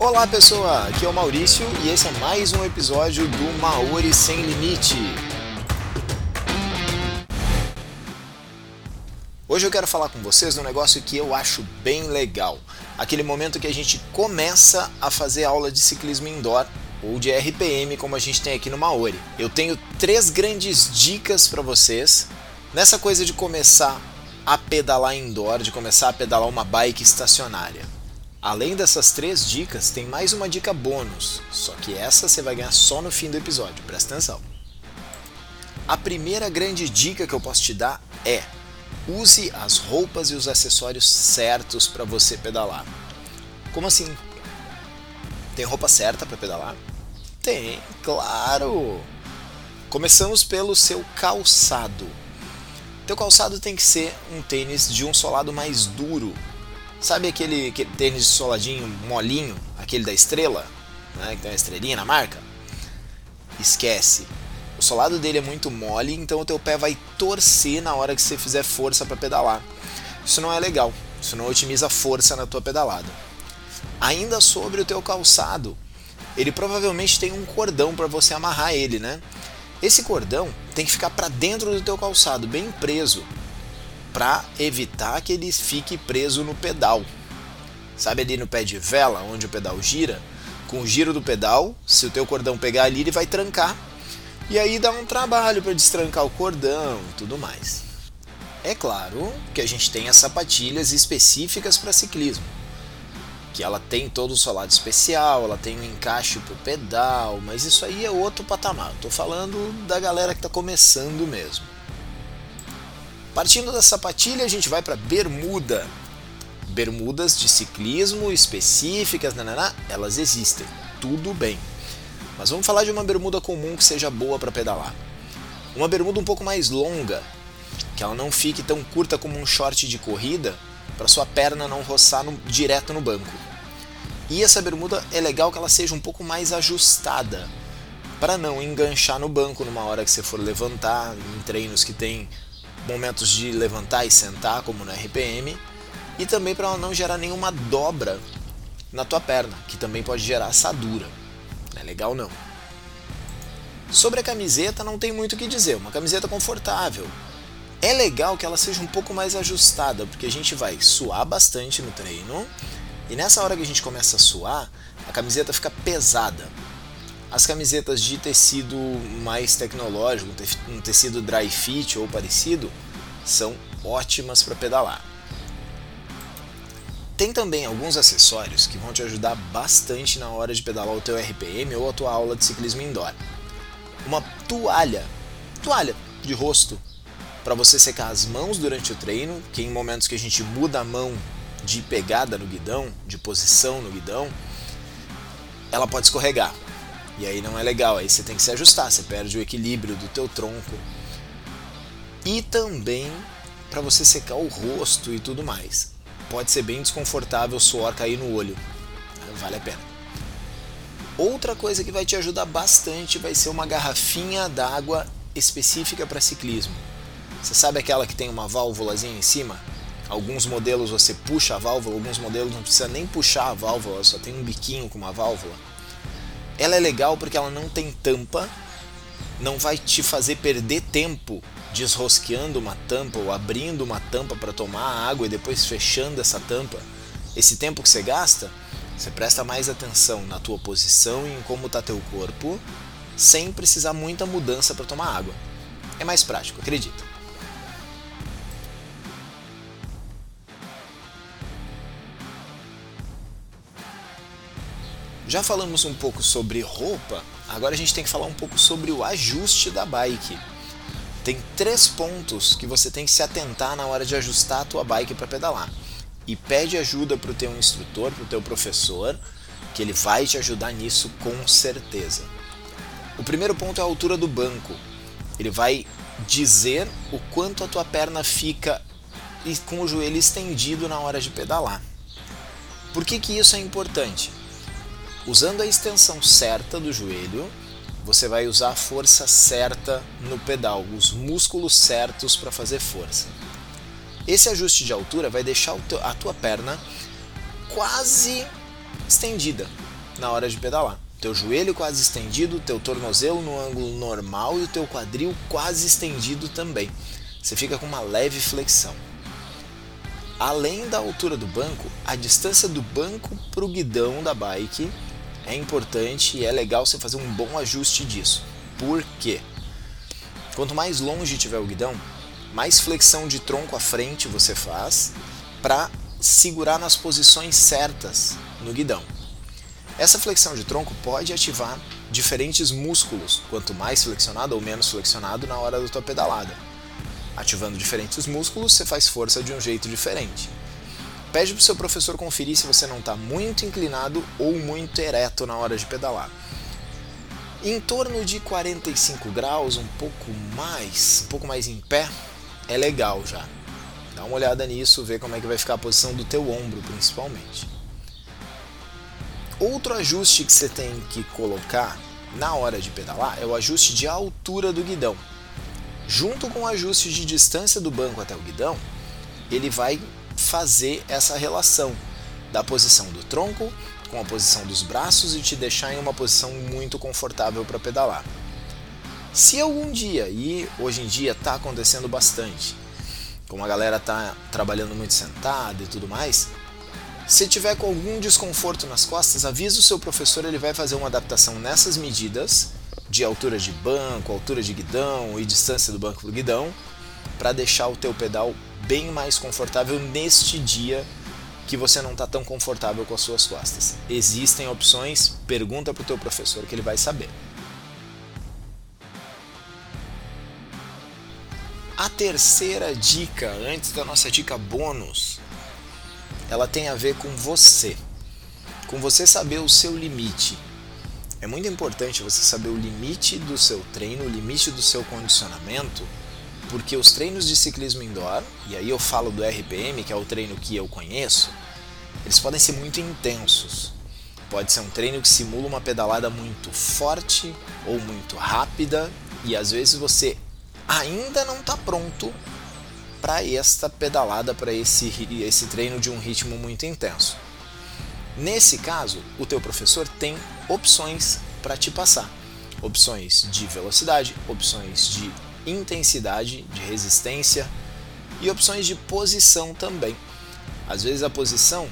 Olá pessoa, aqui é o Maurício e esse é mais um episódio do Maori Sem Limite. Hoje eu quero falar com vocês de um negócio que eu acho bem legal. Aquele momento que a gente começa a fazer aula de ciclismo indoor ou de RPM como a gente tem aqui no Maori. Eu tenho três grandes dicas para vocês nessa coisa de começar a pedalar indoor, de começar a pedalar uma bike estacionária. Além dessas três dicas, tem mais uma dica bônus, só que essa você vai ganhar só no fim do episódio, presta atenção. A primeira grande dica que eu posso te dar é: use as roupas e os acessórios certos para você pedalar. Como assim? Tem roupa certa para pedalar? Tem, claro! Começamos pelo seu calçado. Teu calçado tem que ser um tênis de um solado mais duro, Sabe aquele, aquele tênis soladinho molinho, aquele da estrela, né, que tem uma estrelinha na marca? Esquece. O solado dele é muito mole, então o teu pé vai torcer na hora que você fizer força para pedalar. Isso não é legal. Isso não otimiza força na tua pedalada. Ainda sobre o teu calçado, ele provavelmente tem um cordão para você amarrar ele, né? Esse cordão tem que ficar para dentro do teu calçado, bem preso, para evitar que ele fique preso no pedal. Sabe ali no pé de vela, onde o pedal gira? Com o giro do pedal, se o teu cordão pegar ali, ele vai trancar. E aí dá um trabalho para destrancar o cordão e tudo mais. É claro que a gente tem as sapatilhas específicas para ciclismo. Que ela tem todo o solado especial, ela tem um encaixe para o pedal, mas isso aí é outro patamar. Estou falando da galera que está começando mesmo. Partindo da sapatilha, a gente vai para bermuda. Bermudas de ciclismo específicas, nananá, elas existem, tudo bem. Mas vamos falar de uma bermuda comum que seja boa para pedalar. Uma bermuda um pouco mais longa, que ela não fique tão curta como um short de corrida, para sua perna não roçar no, direto no banco. E essa bermuda é legal que ela seja um pouco mais ajustada, para não enganchar no banco numa hora que você for levantar, em treinos que tem momentos de levantar e sentar, como no RPM, e também para não gerar nenhuma dobra na tua perna, que também pode gerar assadura. Não é legal não. Sobre a camiseta não tem muito o que dizer, uma camiseta confortável. É legal que ela seja um pouco mais ajustada, porque a gente vai suar bastante no treino, e nessa hora que a gente começa a suar, a camiseta fica pesada. As camisetas de tecido mais tecnológico, um tecido dry fit ou parecido, são ótimas para pedalar. Tem também alguns acessórios que vão te ajudar bastante na hora de pedalar o teu RPM ou a tua aula de ciclismo indoor. Uma toalha, toalha de rosto, para você secar as mãos durante o treino, que em momentos que a gente muda a mão de pegada no guidão, de posição no guidão, ela pode escorregar. E aí não é legal, aí você tem que se ajustar, você perde o equilíbrio do teu tronco. E também para você secar o rosto e tudo mais. Pode ser bem desconfortável o suor cair no olho. Vale a pena. Outra coisa que vai te ajudar bastante vai ser uma garrafinha d'água específica para ciclismo. Você sabe aquela que tem uma válvulazinha em cima? Alguns modelos você puxa a válvula, alguns modelos não precisa nem puxar a válvula, só tem um biquinho com uma válvula. Ela é legal porque ela não tem tampa, não vai te fazer perder tempo desrosqueando uma tampa ou abrindo uma tampa para tomar água e depois fechando essa tampa. Esse tempo que você gasta, você presta mais atenção na tua posição e em como está teu corpo, sem precisar muita mudança para tomar água. É mais prático, acredita. Já falamos um pouco sobre roupa, agora a gente tem que falar um pouco sobre o ajuste da bike. Tem três pontos que você tem que se atentar na hora de ajustar a tua bike para pedalar. E pede ajuda para o teu instrutor, para o teu professor, que ele vai te ajudar nisso com certeza. O primeiro ponto é a altura do banco. Ele vai dizer o quanto a tua perna fica com o joelho estendido na hora de pedalar. Por que, que isso é importante? Usando a extensão certa do joelho, você vai usar a força certa no pedal, os músculos certos para fazer força. Esse ajuste de altura vai deixar a tua perna quase estendida, na hora de pedalar. Teu joelho quase estendido, teu tornozelo no ângulo normal e o teu quadril quase estendido também. Você fica com uma leve flexão. Além da altura do banco, a distância do banco para o guidão da bike é importante e é legal você fazer um bom ajuste disso. Por quê? Quanto mais longe tiver o guidão, mais flexão de tronco à frente você faz para segurar nas posições certas no guidão. Essa flexão de tronco pode ativar diferentes músculos, quanto mais flexionado ou menos flexionado na hora da tua pedalada. Ativando diferentes músculos, você faz força de um jeito diferente. Pede para o seu professor conferir se você não está muito inclinado ou muito ereto na hora de pedalar. Em torno de 45 graus, um pouco mais, um pouco mais em pé, é legal já. Dá uma olhada nisso, vê como é que vai ficar a posição do teu ombro, principalmente. Outro ajuste que você tem que colocar na hora de pedalar é o ajuste de altura do guidão junto com o ajuste de distância do banco até o guidão, ele vai fazer essa relação da posição do tronco com a posição dos braços e te deixar em uma posição muito confortável para pedalar. Se algum dia, e hoje em dia está acontecendo bastante, como a galera está trabalhando muito sentada e tudo mais, se tiver com algum desconforto nas costas, avisa o seu professor, ele vai fazer uma adaptação nessas medidas de altura de banco, altura de guidão e distância do banco para o guidão, para deixar o teu pedal bem mais confortável neste dia que você não está tão confortável com as suas costas. Existem opções, pergunta para o teu professor que ele vai saber. A terceira dica, antes da nossa dica bônus, ela tem a ver com você. Com você saber o seu limite é muito importante você saber o limite do seu treino, o limite do seu condicionamento, porque os treinos de ciclismo indoor, e aí eu falo do RPM, que é o treino que eu conheço, eles podem ser muito intensos. Pode ser um treino que simula uma pedalada muito forte ou muito rápida, e às vezes você ainda não está pronto para esta pedalada, para esse, esse treino de um ritmo muito intenso. Nesse caso, o teu professor tem opções para te passar. Opções de velocidade, opções de intensidade, de resistência e opções de posição também. Às vezes a posição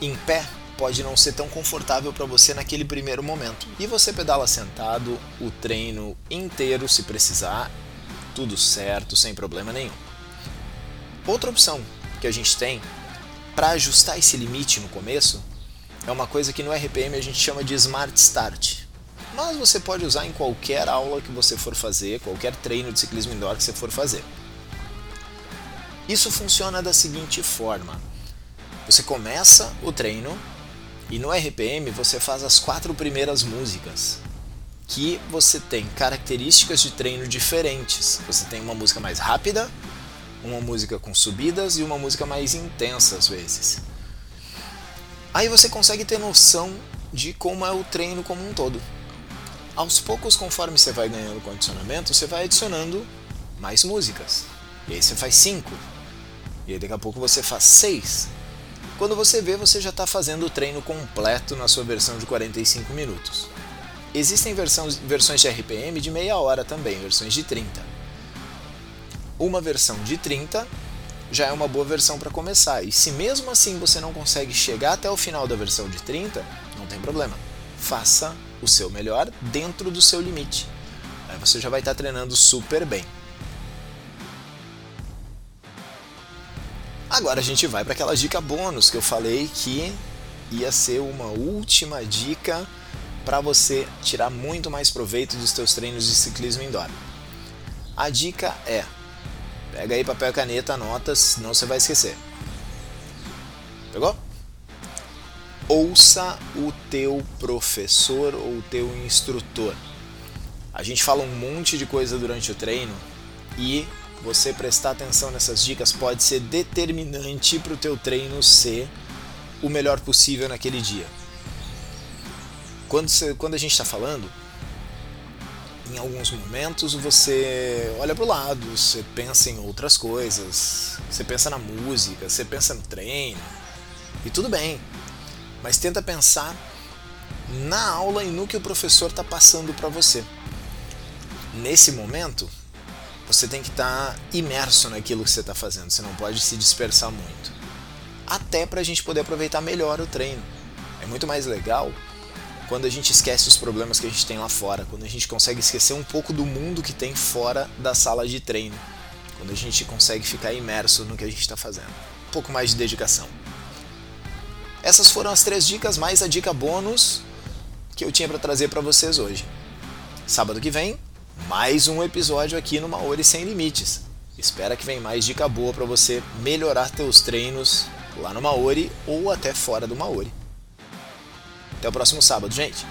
em pé pode não ser tão confortável para você naquele primeiro momento. E você pedala sentado o treino inteiro se precisar, tudo certo, sem problema nenhum. Outra opção que a gente tem para ajustar esse limite no começo, é uma coisa que no RPM a gente chama de Smart Start. Mas você pode usar em qualquer aula que você for fazer, qualquer treino de ciclismo indoor que você for fazer. Isso funciona da seguinte forma: você começa o treino e no RPM você faz as quatro primeiras músicas que você tem características de treino diferentes. Você tem uma música mais rápida, uma música com subidas e uma música mais intensa às vezes. Aí você consegue ter noção de como é o treino como um todo. Aos poucos, conforme você vai ganhando condicionamento, você vai adicionando mais músicas. E aí você faz cinco. E aí daqui a pouco você faz seis. Quando você vê, você já está fazendo o treino completo na sua versão de 45 minutos. Existem versões, versões de RPM de meia hora também, versões de 30 uma versão de 30 já é uma boa versão para começar. E se mesmo assim você não consegue chegar até o final da versão de 30, não tem problema. Faça o seu melhor dentro do seu limite. Aí você já vai estar treinando super bem. Agora a gente vai para aquela dica bônus que eu falei que ia ser uma última dica para você tirar muito mais proveito dos seus treinos de ciclismo indoor. A dica é Pega aí papel e caneta, anota, senão você vai esquecer. Pegou? Ouça o teu professor ou o teu instrutor. A gente fala um monte de coisa durante o treino e você prestar atenção nessas dicas pode ser determinante para o teu treino ser o melhor possível naquele dia. Quando, você, quando a gente está falando, em alguns momentos você olha para o lado, você pensa em outras coisas, você pensa na música, você pensa no treino, e tudo bem, mas tenta pensar na aula e no que o professor está passando para você. Nesse momento, você tem que estar tá imerso naquilo que você está fazendo, você não pode se dispersar muito. Até para a gente poder aproveitar melhor o treino. É muito mais legal quando a gente esquece os problemas que a gente tem lá fora, quando a gente consegue esquecer um pouco do mundo que tem fora da sala de treino, quando a gente consegue ficar imerso no que a gente está fazendo. Um pouco mais de dedicação. Essas foram as três dicas, mais a dica bônus que eu tinha para trazer para vocês hoje. Sábado que vem, mais um episódio aqui no Maori Sem Limites. Espera que vem mais dica boa para você melhorar teus treinos lá no Maori ou até fora do Maori. Até o próximo sábado, gente.